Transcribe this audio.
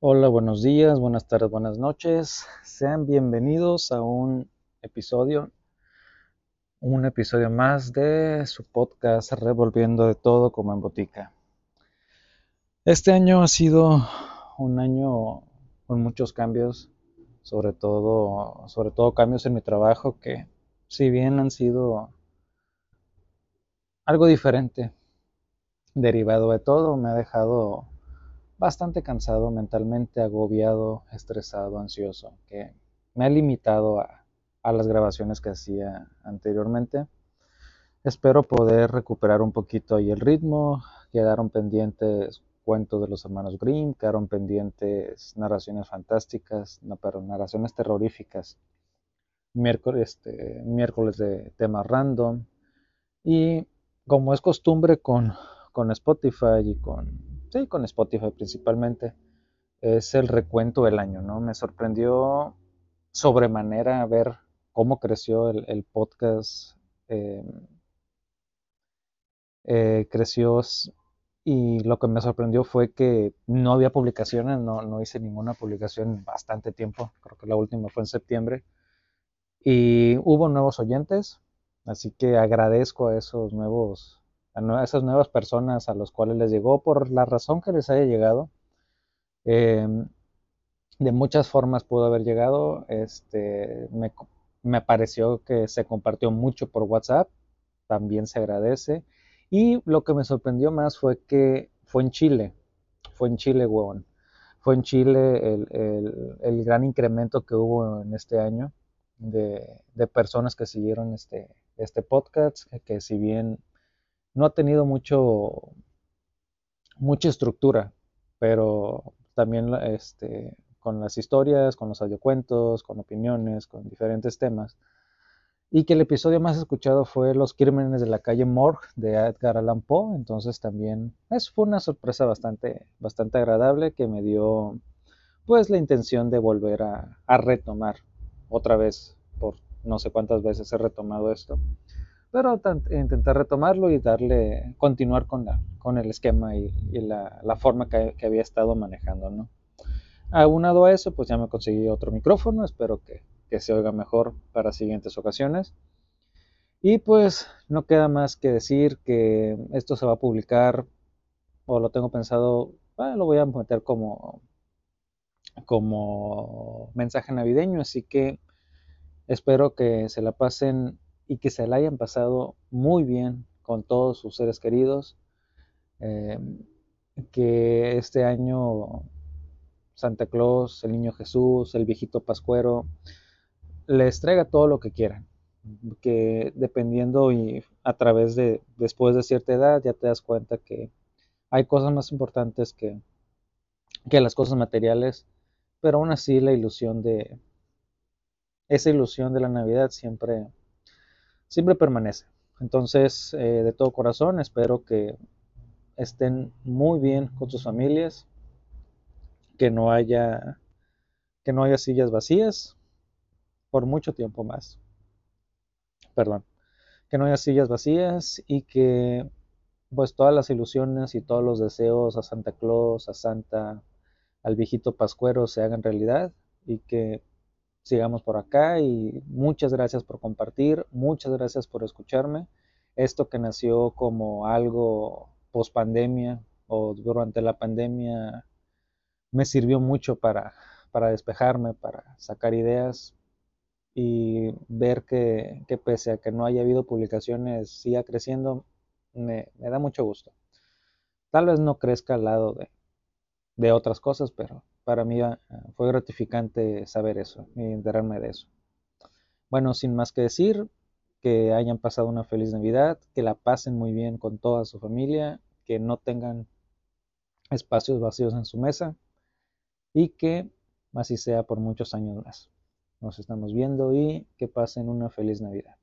Hola, buenos días, buenas tardes, buenas noches. Sean bienvenidos a un episodio, un episodio más de su podcast Revolviendo de todo como en botica. Este año ha sido un año con muchos cambios, sobre todo, sobre todo cambios en mi trabajo que si bien han sido algo diferente, derivado de todo, me ha dejado bastante cansado mentalmente, agobiado, estresado, ansioso, que me ha limitado a, las grabaciones que hacía anteriormente. Espero poder recuperar un poquito ahí el ritmo, quedaron pendientes cuentos de los hermanos Grimm, quedaron pendientes narraciones fantásticas, no, pero narraciones terroríficas, miércoles, este, miércoles de temas random y como es costumbre con Spotify y con sí, con Spotify principalmente, es el recuento del año, ¿no? Me sorprendió sobremanera ver cómo creció el, podcast. Eh, eh, creció y lo que me sorprendió fue que no había publicaciones, no, no hice ninguna publicación en bastante tiempo, creo que la última fue en septiembre, y hubo nuevos oyentes, así que agradezco a esos nuevos a esas nuevas personas a los cuales les llegó por la razón que les haya llegado. Em, de muchas formas pudo haber llegado. Este, me, me, pareció que se compartió mucho por WhatsApp, también se agradece. Y lo que me sorprendió más fue que fue en Chile, fue en Chile, huevón. Fue en Chile el, el, gran incremento que hubo en este año de, de personas que siguieron este, este podcast, que si bien no ha tenido mucho, mucha estructura, pero también este, con las historias, con los audiocuentos, con opiniones, con diferentes temas. Y que el episodio más escuchado fue Los crímenes de la calle Morgue de Edgar Allan Poe. Entonces también es, fue una sorpresa bastante, bastante agradable que me dio pues la intención de volver a, a retomar otra vez por no sé cuántas veces he retomado esto pero intentar retomarlo y darle, continuar con, la, con el esquema y, la, forma que, había estado manejando, ¿no? Aunado a eso, pues ya me conseguí otro micrófono, espero que, se oiga mejor para siguientes ocasiones. Y pues no queda más que decir que esto se va a publicar, o lo tengo pensado, lo voy a meter como, como mensaje navideño, así que espero que se la pasen y que se la hayan pasado muy bien con todos sus seres queridos. Eh, que este año Santa Claus, el Niño Jesús, el viejito Pascuero, les traiga todo lo que quieran. Que dependiendo y a través de después de cierta edad ya te das cuenta que hay cosas más importantes que, que las cosas materiales, pero aún así la ilusión de esa ilusión de la Navidad siempre siempre permanece. Entonces, eh, de todo corazón, espero que estén muy bien con sus familias, que no haya que no haya sillas vacías por mucho tiempo más. Perdón. Que no haya sillas vacías y que pues todas las ilusiones y todos los deseos a Santa Claus, a Santa, al viejito Pascuero se hagan realidad y que sigamos por acá y muchas gracias por compartir, muchas gracias por escucharme. Esto que nació como algo post pandemia o durante la pandemia me sirvió mucho para, para despejarme, para sacar ideas y ver que, pese a que no haya habido publicaciones, siga creciendo, me, da mucho gusto. Tal vez no crezca al lado de, de otras cosas, pero para mí ah, fue gratificante saber eso y enterarme de eso. Bueno, sin más que decir, que hayan pasado una feliz Navidad, que la pasen muy bien con toda su familia, que no tengan espacios vacíos en su mesa y que así sea por muchos años más. Nos estamos viendo y que pasen una feliz Navidad.